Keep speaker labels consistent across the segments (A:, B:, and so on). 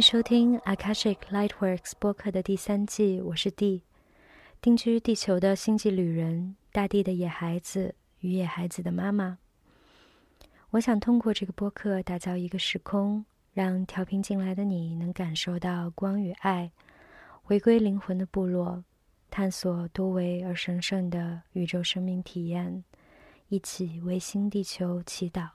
A: 欢迎收听 Akashic Lightworks 播客的第三季，我是 D，定居地球的星际旅人，大地的野孩子与野孩子的妈妈。我想通过这个播客打造一个时空，让调频进来的你能感受到光与爱，回归灵魂的部落，探索多维而神圣的宇宙生命体验，一起为新地球祈祷。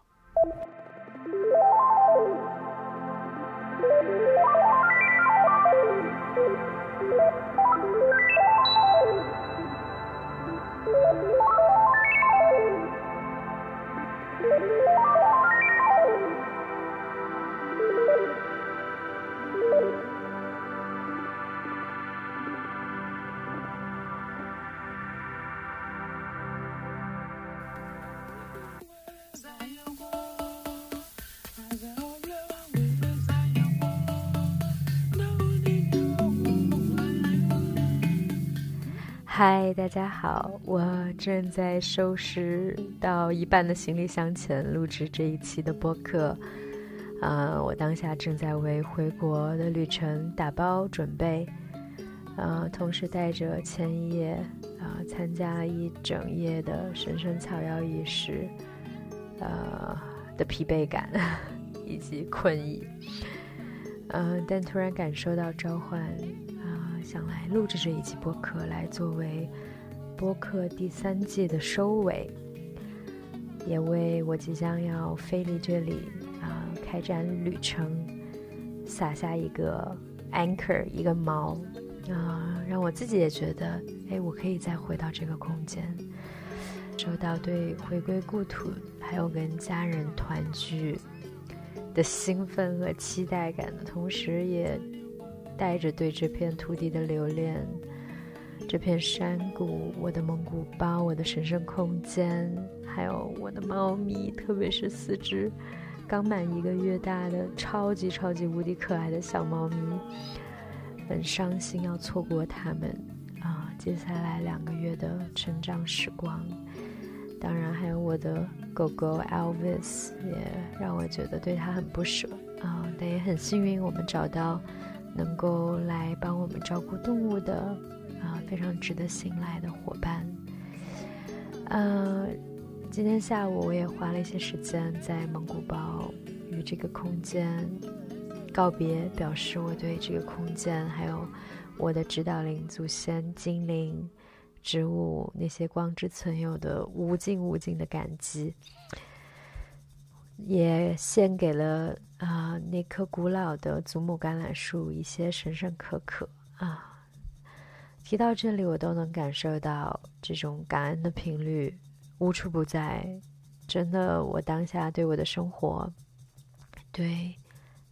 A: 嗨，大家好！我正在收拾到一半的行李箱前录制这一期的播客。啊，我当下正在为回国的旅程打包准备，呃，同时带着前一夜啊参加一整夜的神圣草药仪式，呃的疲惫感 以及困意。嗯，但突然感受到召唤。想来录制这一期播客，来作为播客第三季的收尾，也为我即将要飞离这里啊，开展旅程撒下一个 anchor，一个锚啊，让我自己也觉得，哎，我可以再回到这个空间，收到对回归故土还有跟家人团聚的兴奋和期待感的同时，也。带着对这片土地的留恋，这片山谷，我的蒙古包，我的神圣空间，还有我的猫咪，特别是四只 刚满一个月大的超级超级无敌可爱的小猫咪，很伤心要错过它们啊！接下来两个月的成长时光，当然还有我的狗狗 Elvis，也让我觉得对它很不舍啊！但也很幸运，我们找到。能够来帮我们照顾动物的啊，非常值得信赖的伙伴。呃，今天下午我也花了一些时间在蒙古包与这个空间告别，表示我对这个空间还有我的指导灵、祖先、精灵、植物那些光之存有的无尽无尽的感激。也献给了啊那棵古老的祖母橄榄树一些神圣可可啊。提到这里，我都能感受到这种感恩的频率无处不在。真的，我当下对我的生活、对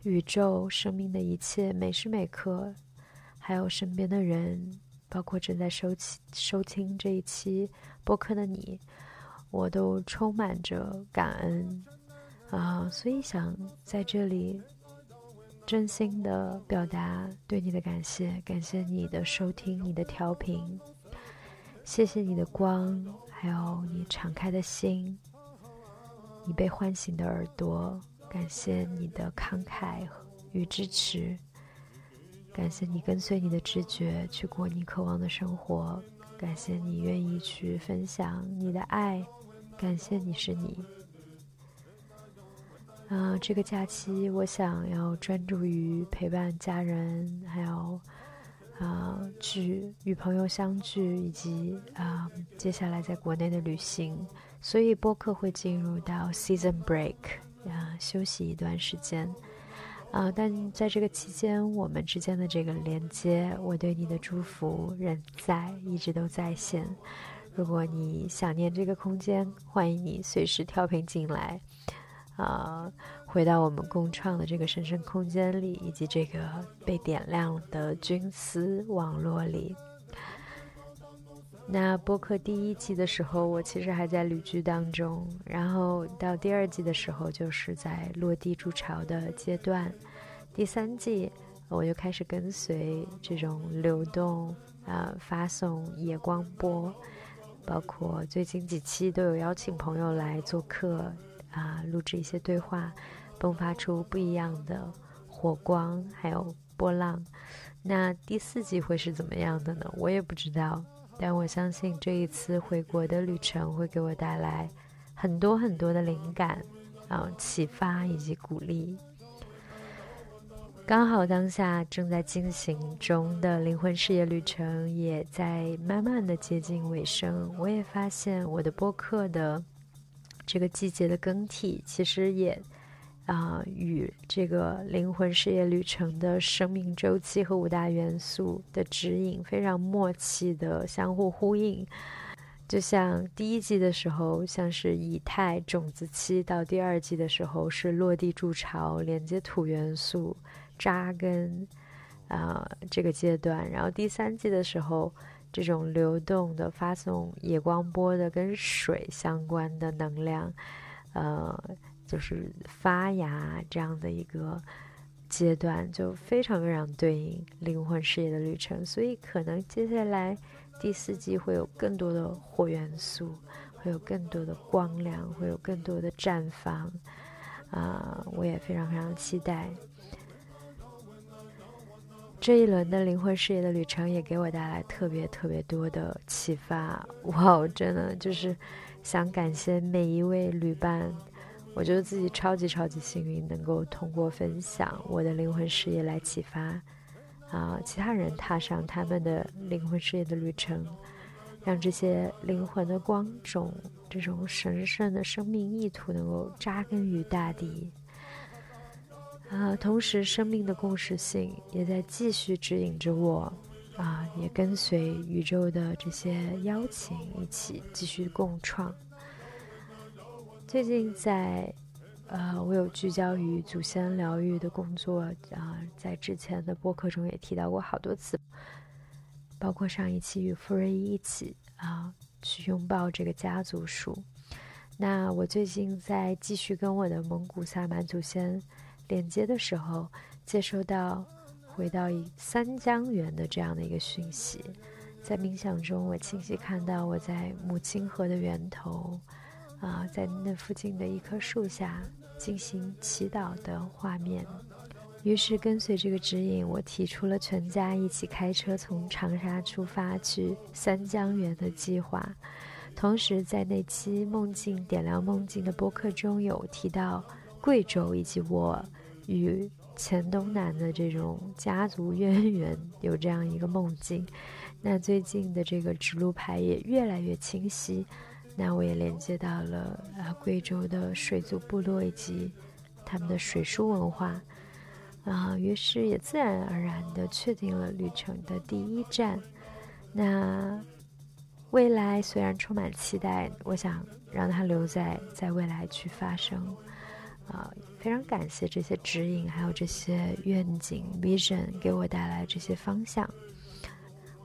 A: 宇宙、生命的一切每时每刻，还有身边的人，包括正在收听收听这一期播客的你，我都充满着感恩。啊，所以想在这里真心的表达对你的感谢，感谢你的收听，你的调频，谢谢你的光，还有你敞开的心，你被唤醒的耳朵，感谢你的慷慨与支持，感谢你跟随你的直觉去过你渴望的生活，感谢你愿意去分享你的爱，感谢你是你。啊，这个假期我想要专注于陪伴家人，还有啊去与朋友相聚，以及啊接下来在国内的旅行。所以播客会进入到 season break，啊休息一段时间。啊，但在这个期间，我们之间的这个连接，我对你的祝福仍在，一直都在线。如果你想念这个空间，欢迎你随时调频进来。啊，回到我们共创的这个神圣空间里，以及这个被点亮的军丝网络里。那播客第一季的时候，我其实还在旅居当中，然后到第二季的时候，就是在落地筑巢的阶段。第三季，我就开始跟随这种流动啊，发送夜光波，包括最近几期都有邀请朋友来做客。啊，录制一些对话，迸发出不一样的火光，还有波浪。那第四季会是怎么样的呢？我也不知道。但我相信这一次回国的旅程会给我带来很多很多的灵感啊、启发以及鼓励。刚好当下正在进行中的灵魂事业旅程也在慢慢的接近尾声，我也发现我的播客的这个季节的更替，其实也啊与这个灵魂事业旅程的生命周期和五大元素的指引非常默契的相互呼应。就像第一季的时候，像是以太种子期，到第二季的时候是落地筑巢，连接土元素。扎根，啊，这个阶段，然后第三季的时候，这种流动的发送野光波的跟水相关的能量，呃，就是发芽这样的一个阶段，就非常非常对应灵魂事业的旅程。所以可能接下来第四季会有更多的火元素，会有更多的光亮，会有更多的绽放，啊，我也非常非常期待。这一轮的灵魂事业的旅程也给我带来特别特别多的启发，哇，真的就是想感谢每一位旅伴，我觉得自己超级超级幸运，能够通过分享我的灵魂事业来启发啊其他人踏上他们的灵魂事业的旅程，让这些灵魂的光种，这种神圣的生命意图能够扎根于大地。啊，同时，生命的共识性也在继续指引着我，啊，也跟随宇宙的这些邀请一起继续共创。最近在，呃，我有聚焦于祖先疗愈的工作，啊，在之前的播客中也提到过好多次，包括上一期与傅瑞一起啊，去拥抱这个家族树。那我最近在继续跟我的蒙古萨满祖先。连接的时候，接收到回到三江源的这样的一个讯息，在冥想中，我清晰看到我在母亲河的源头，啊，在那附近的一棵树下进行祈祷的画面。于是跟随这个指引，我提出了全家一起开车从长沙出发去三江源的计划。同时，在那期梦境点亮梦境的播客中有提到。贵州以及我与黔东南的这种家族渊源有这样一个梦境，那最近的这个指路牌也越来越清晰，那我也连接到了啊贵州的水族部落以及他们的水书文化，啊，于是也自然而然的确定了旅程的第一站。那未来虽然充满期待，我想让它留在在未来去发生。啊，非常感谢这些指引，还有这些愿景 vision 给我带来这些方向。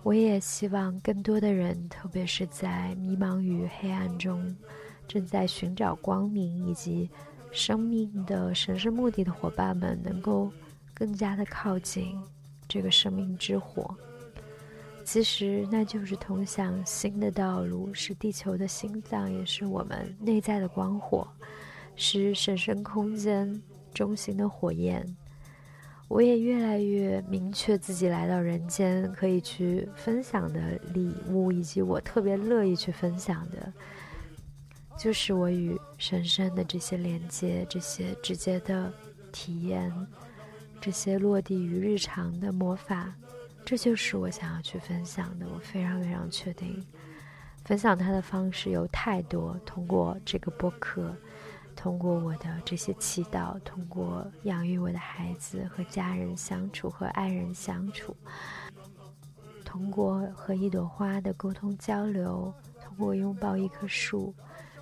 A: 我也希望更多的人，特别是在迷茫与黑暗中，正在寻找光明以及生命的神圣目的的伙伴们，能够更加的靠近这个生命之火。其实，那就是通向新的道路，是地球的心脏，也是我们内在的光火。是神圣空间中心的火焰，我也越来越明确自己来到人间可以去分享的礼物，以及我特别乐意去分享的，就是我与神圣的这些连接、这些直接的体验、这些落地于日常的魔法，这就是我想要去分享的。我非常非常确定，分享它的方式有太多，通过这个播客。通过我的这些祈祷，通过养育我的孩子和家人相处和爱人相处，通过和一朵花的沟通交流，通过拥抱一棵树，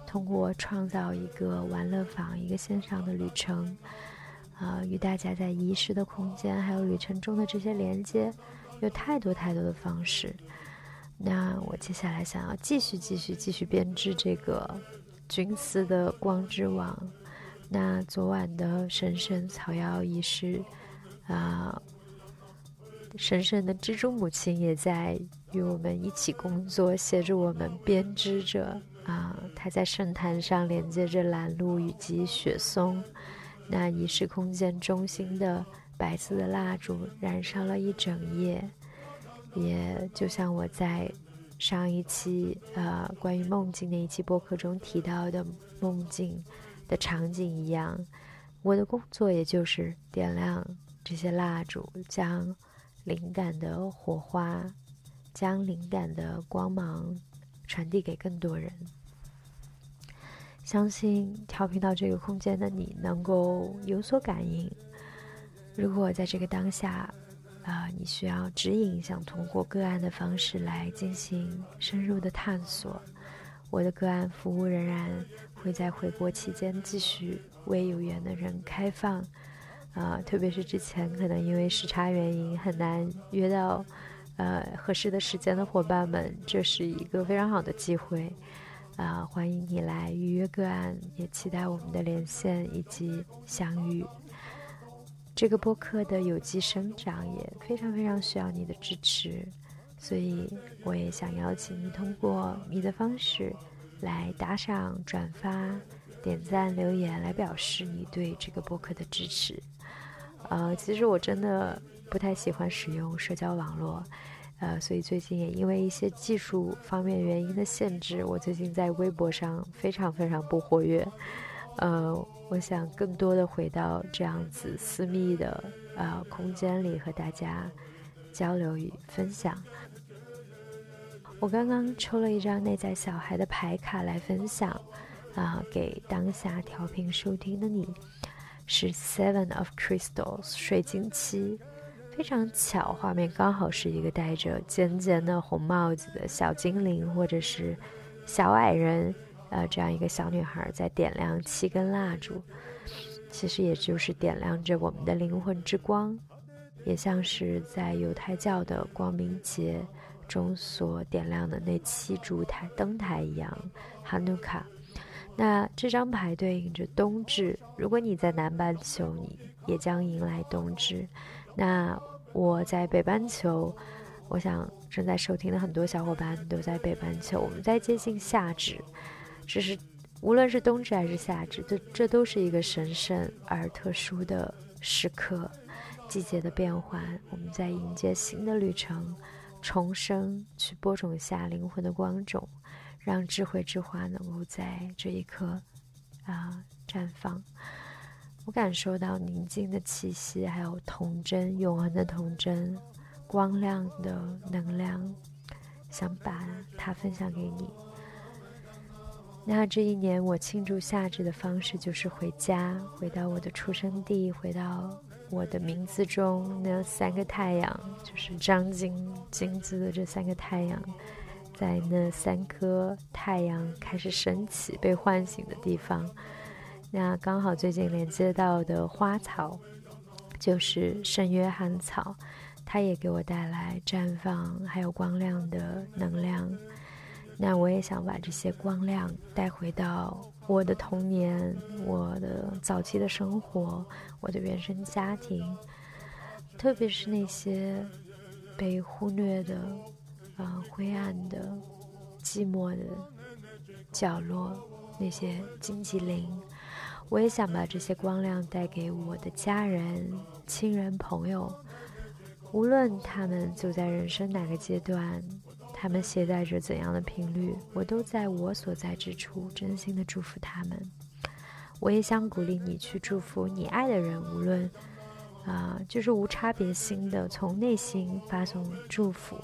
A: 通过创造一个玩乐坊，一个线上的旅程，啊，与大家在遗失的空间还有旅程中的这些连接，有太多太多的方式。那我接下来想要继续继续继续编织这个。君司的光之网，那昨晚的神圣草药仪式，啊，神圣的蜘蛛母亲也在与我们一起工作，协助我们编织着。啊，她在圣坛上连接着蓝露以及雪松，那仪式空间中心的白色的蜡烛燃烧了一整夜，也就像我在上一期呃关于梦境那一期播客中提到的梦境的场景一样，我的工作也就是点亮这些蜡烛，将灵感的火花，将灵感的光芒传递给更多人。相信调频到这个空间的你能够有所感应。如果在这个当下，啊，你需要指引，想通过个案的方式来进行深入的探索，我的个案服务仍然会在回国期间继续为有缘的人开放，啊，特别是之前可能因为时差原因很难约到，呃，合适的时间的伙伴们，这是一个非常好的机会，啊，欢迎你来预约个案，也期待我们的连线以及相遇。这个播客的有机生长也非常非常需要你的支持，所以我也想邀请你通过你的方式来打赏、转发、点赞、留言，来表示你对这个播客的支持。呃，其实我真的不太喜欢使用社交网络，呃，所以最近也因为一些技术方面原因的限制，我最近在微博上非常非常不活跃。呃，我想更多的回到这样子私密的呃空间里和大家交流与分享。我刚刚抽了一张内在小孩的牌卡来分享，啊，给当下调频收听的你，是 Seven of Crystals 水晶七，非常巧，画面刚好是一个戴着尖尖的红帽子的小精灵或者是小矮人。呃，这样一个小女孩在点亮七根蜡烛，其实也就是点亮着我们的灵魂之光，也像是在犹太教的光明节中所点亮的那七烛台灯台一样。哈努卡，那这张牌对应着冬至。如果你在南半球，你也将迎来冬至。那我在北半球，我想正在收听的很多小伙伴都在北半球，我们在接近夏至。只是，无论是冬至还是夏至，这这都是一个神圣而特殊的时刻。季节的变换，我们在迎接新的旅程，重生，去播种下灵魂的光种，让智慧之花能够在这一刻啊绽放。我感受到宁静的气息，还有童真、永恒的童真、光亮的能量，想把它分享给你。那这一年，我庆祝夏至的方式就是回家，回到我的出生地，回到我的名字中那三个太阳，就是张金金字的这三个太阳，在那三颗太阳开始升起、被唤醒的地方。那刚好最近连接到的花草，就是圣约翰草，它也给我带来绽放还有光亮的能量。那我也想把这些光亮带回到我的童年，我的早期的生活，我的原生家庭，特别是那些被忽略的、啊灰暗的、寂寞的角落，那些荆棘林，我也想把这些光亮带给我的家人、亲人、朋友，无论他们走在人生哪个阶段。他们携带着怎样的频率，我都在我所在之处真心的祝福他们。我也想鼓励你去祝福你爱的人，无论啊，就是无差别心的从内心发送祝福。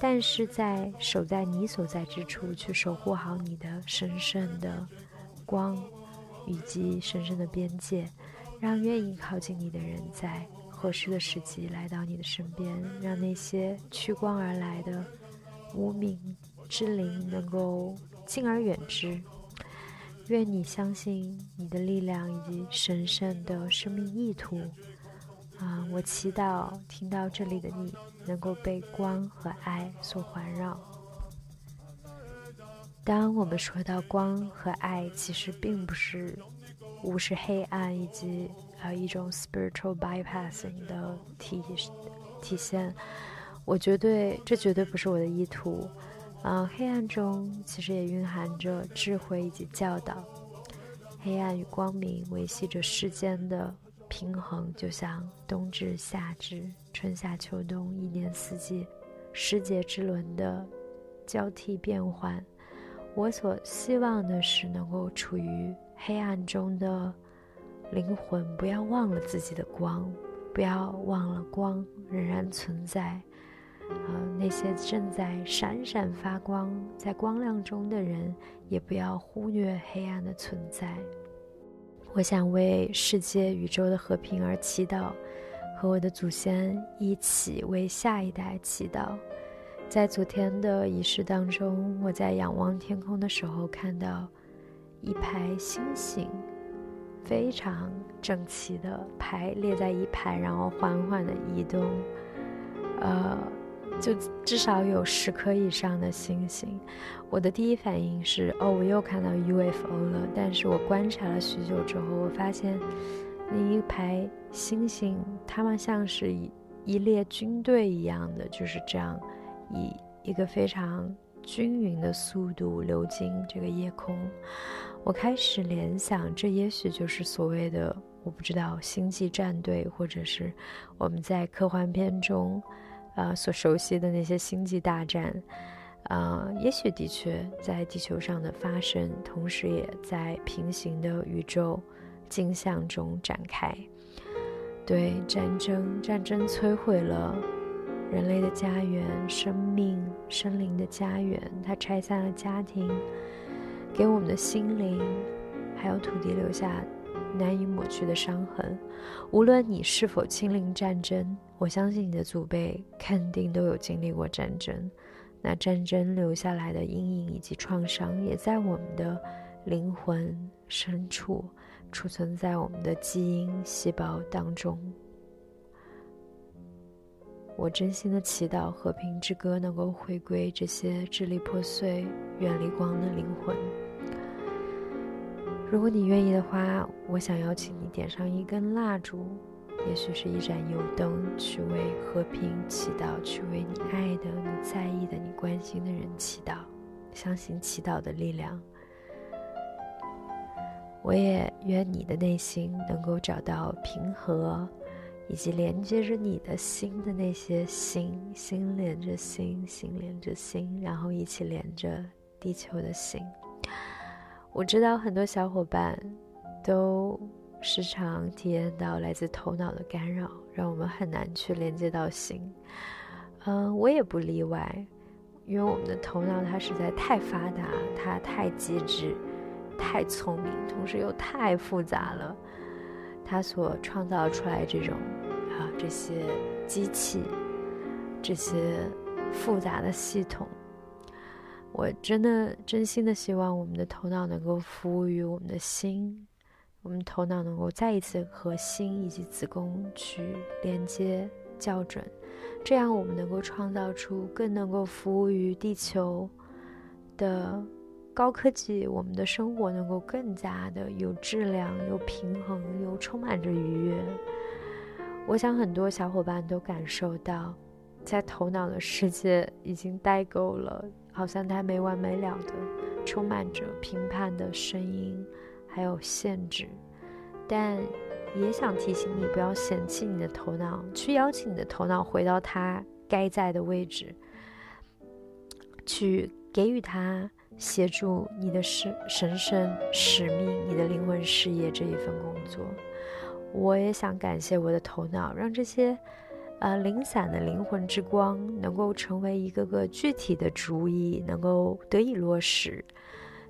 A: 但是在守在你所在之处，去守护好你的神圣的光以及神圣的边界，让愿意靠近你的人在。合适的时机来到你的身边，让那些趋光而来的无名之灵能够敬而远之。愿你相信你的力量以及神圣的生命意图。啊，我祈祷听到这里的你能够被光和爱所环绕。当我们说到光和爱，其实并不是无视黑暗以及。还有一种 spiritual bypassing 的体体现，我绝对这绝对不是我的意图。啊，黑暗中其实也蕴含着智慧以及教导，黑暗与光明维系着世间的平衡，就像冬至夏至、春夏秋冬一年四季时节之轮的交替变换。我所希望的是，能够处于黑暗中的灵魂，不要忘了自己的光，不要忘了光仍然存在。呃，那些正在闪闪发光、在光亮中的人，也不要忽略黑暗的存在。我想为世界、宇宙的和平而祈祷，和我的祖先一起为下一代祈祷。在昨天的仪式当中，我在仰望天空的时候，看到一排星星，非常整齐的排列在一排，然后缓缓的移动，呃。就至少有十颗以上的星星，我的第一反应是哦，我又看到 UFO 了。但是我观察了许久之后，我发现那一排星星，它们像是一一列军队一样的，就是这样以一个非常均匀的速度流经这个夜空。我开始联想，这也许就是所谓的我不知道星际战队，或者是我们在科幻片中。啊，所熟悉的那些星际大战，啊，也许的确在地球上的发生，同时也在平行的宇宙镜像中展开。对，战争，战争摧毁了人类的家园，生命、生灵的家园，它拆散了家庭，给我们的心灵还有土地留下。难以抹去的伤痕，无论你是否亲临战争，我相信你的祖辈肯定都有经历过战争。那战争留下来的阴影以及创伤，也在我们的灵魂深处，储存在我们的基因细胞当中。我真心的祈祷《和平之歌》能够回归这些支离破碎、远离光的灵魂。如果你愿意的话，我想邀请你点上一根蜡烛，也许是一盏油灯，去为和平祈祷，去为你爱的、你在意的、你关心的人祈祷。相信祈祷的力量。我也愿你的内心能够找到平和，以及连接着你的心的那些心，心连着心，心连着心，然后一起连着地球的心。我知道很多小伙伴都时常体验到来自头脑的干扰，让我们很难去连接到心。嗯，我也不例外，因为我们的头脑它实在太发达，它太机智，太聪明，同时又太复杂了。它所创造出来这种这些机器，这些复杂的系统。我真的真心的希望我们的头脑能够服务于我们的心，我们头脑能够再一次和心以及子宫去连接校准，这样我们能够创造出更能够服务于地球的高科技，我们的生活能够更加的有质量、有平衡、又充满着愉悦。我想很多小伙伴都感受到，在头脑的世界已经待够了。好像它没完没了的，充满着评判的声音，还有限制，但也想提醒你，不要嫌弃你的头脑，去邀请你的头脑回到它该在的位置，去给予它协助你的神神圣使命、你的灵魂事业这一份工作。我也想感谢我的头脑，让这些。呃，零散的灵魂之光能够成为一个个具体的主意，能够得以落实。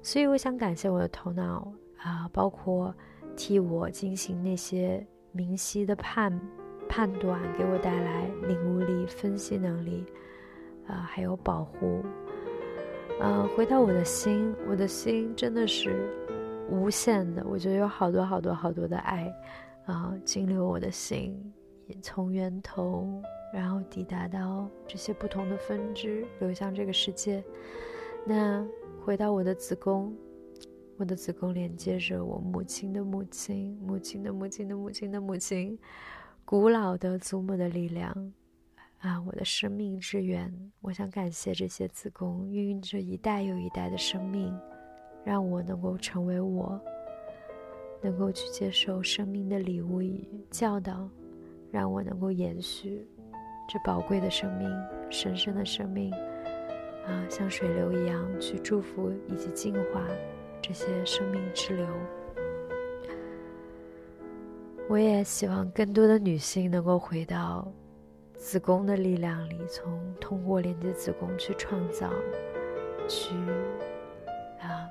A: 所以，我想感谢我的头脑啊，包括替我进行那些明晰的判判断，给我带来领悟力、分析能力，啊，还有保护。嗯，回到我的心，我的心真的是无限的，我觉得有好多好多好多的爱啊，经流我的心。也从源头，然后抵达到这些不同的分支，流向这个世界。那回到我的子宫，我的子宫连接着我母亲的母亲，母亲的母亲的母亲的母亲，古老的祖母的力量啊！我的生命之源，我想感谢这些子宫孕育着一代又一代的生命，让我能够成为我。能够去接受生命的礼物与教导，让我能够延续这宝贵的生命、神圣的生命，啊，像水流一样去祝福以及净化这些生命之流。我也希望更多的女性能够回到子宫的力量里，从通过连接子宫去创造，去。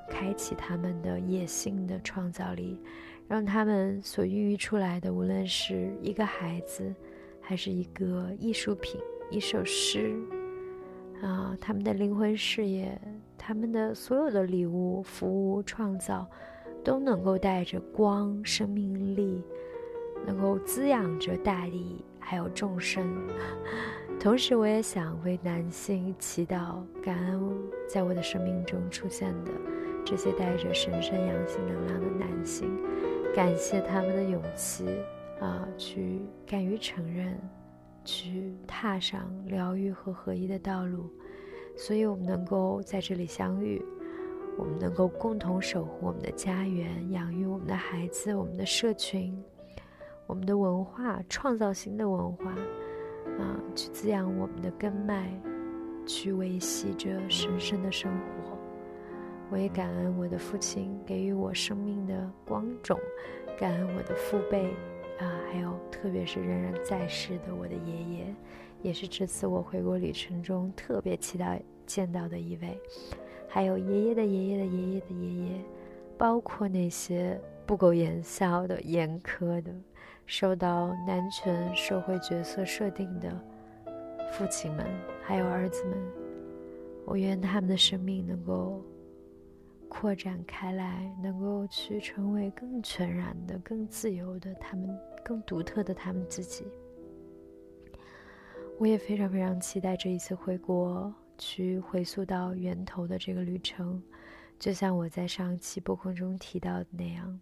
A: 开启他们的野性的创造力，让他们所孕育出来的，无论是一个孩子，还是一个艺术品、一首诗，啊，他们的灵魂事业，他们的所有的礼物、服务、创造，都能够带着光、生命力，能够滋养着大地，还有众生。同时，我也想为男性祈祷，感恩在我的生命中出现的这些带着神圣阳性能量的男性，感谢他们的勇气啊，去敢于承认，去踏上疗愈和合一的道路，所以我们能够在这里相遇，我们能够共同守护我们的家园，养育我们的孩子，我们的社群，我们的文化，创造新的文化。啊，去滋养我们的根脉，去维系着神圣的生活。我也感恩我的父亲给予我生命的光种，感恩我的父辈，啊，还有特别是仍然在世的我的爷爷，也是这次我回国旅程中特别期待见到的一位。还有爷爷的爷爷的爷爷的爷爷，包括那些不苟言笑的、严苛的。受到男权社会角色设定的父亲们，还有儿子们，我愿他们的生命能够扩展开来，能够去成为更全然的、更自由的他们、更独特的他们自己。我也非常非常期待这一次回国去回溯到源头的这个旅程，就像我在上期播客中提到的那样。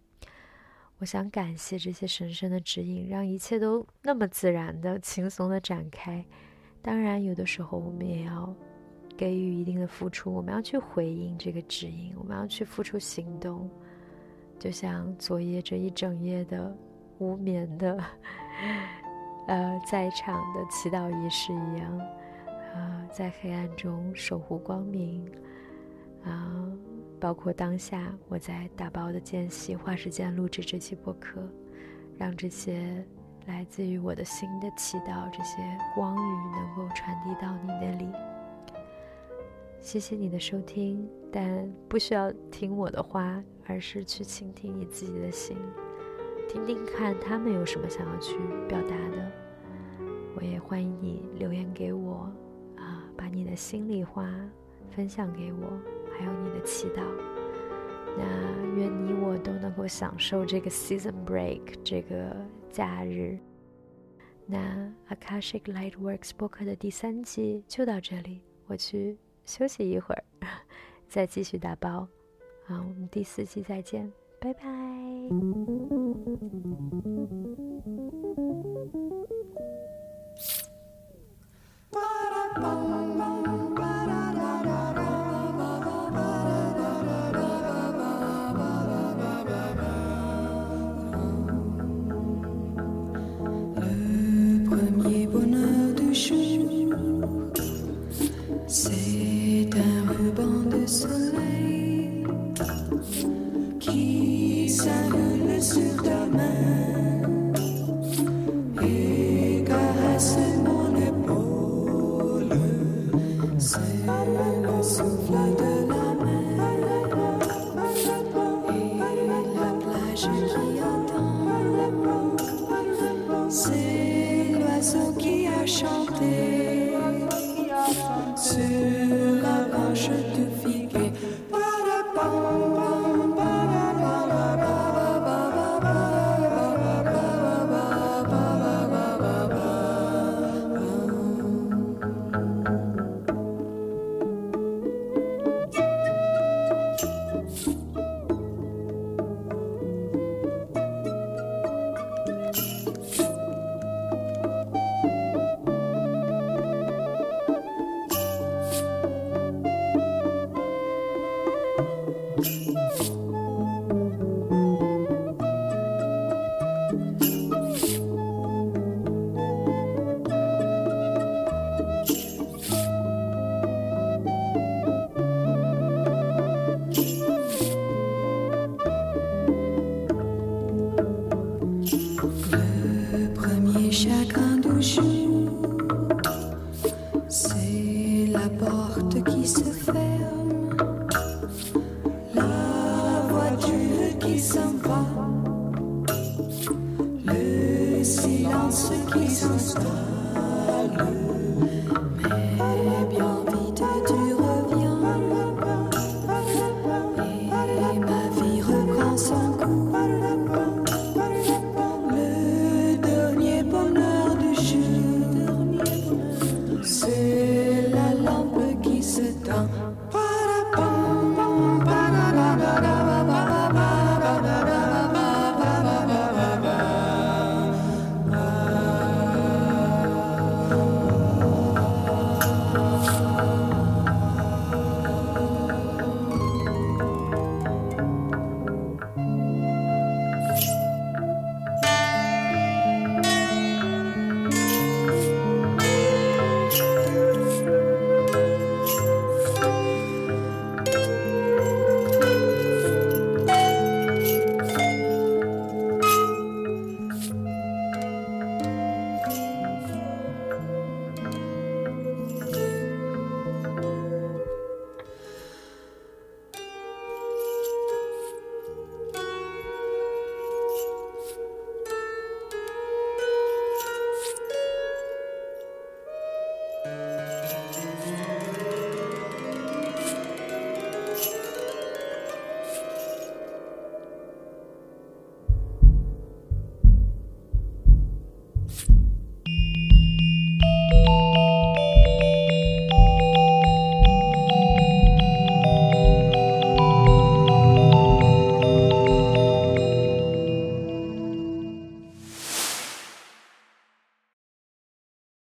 A: 我想感谢这些神圣的指引，让一切都那么自然的、轻松的展开。当然，有的时候我们也要给予一定的付出，我们要去回应这个指引，我们要去付出行动。就像昨夜这一整夜的无眠的，呃，在场的祈祷仪式一样，啊，在黑暗中守护光明，啊。包括当下我在打包的间隙，花时间录制这期播客，让这些来自于我的心的祈祷，这些光语能够传递到你那里。谢谢你的收听，但不需要听我的话，而是去倾听你自己的心，听听看他们有什么想要去表达的。我也欢迎你留言给我，啊，把你的心里话分享给我。还有你的祈祷，那愿你我都能够享受这个 season break 这个假日。那 Akashic Lightworks 播客的第三季就到这里，我去休息一会儿，再继续打包，啊！我们第四期再见，拜拜。
B: bancs de soleil.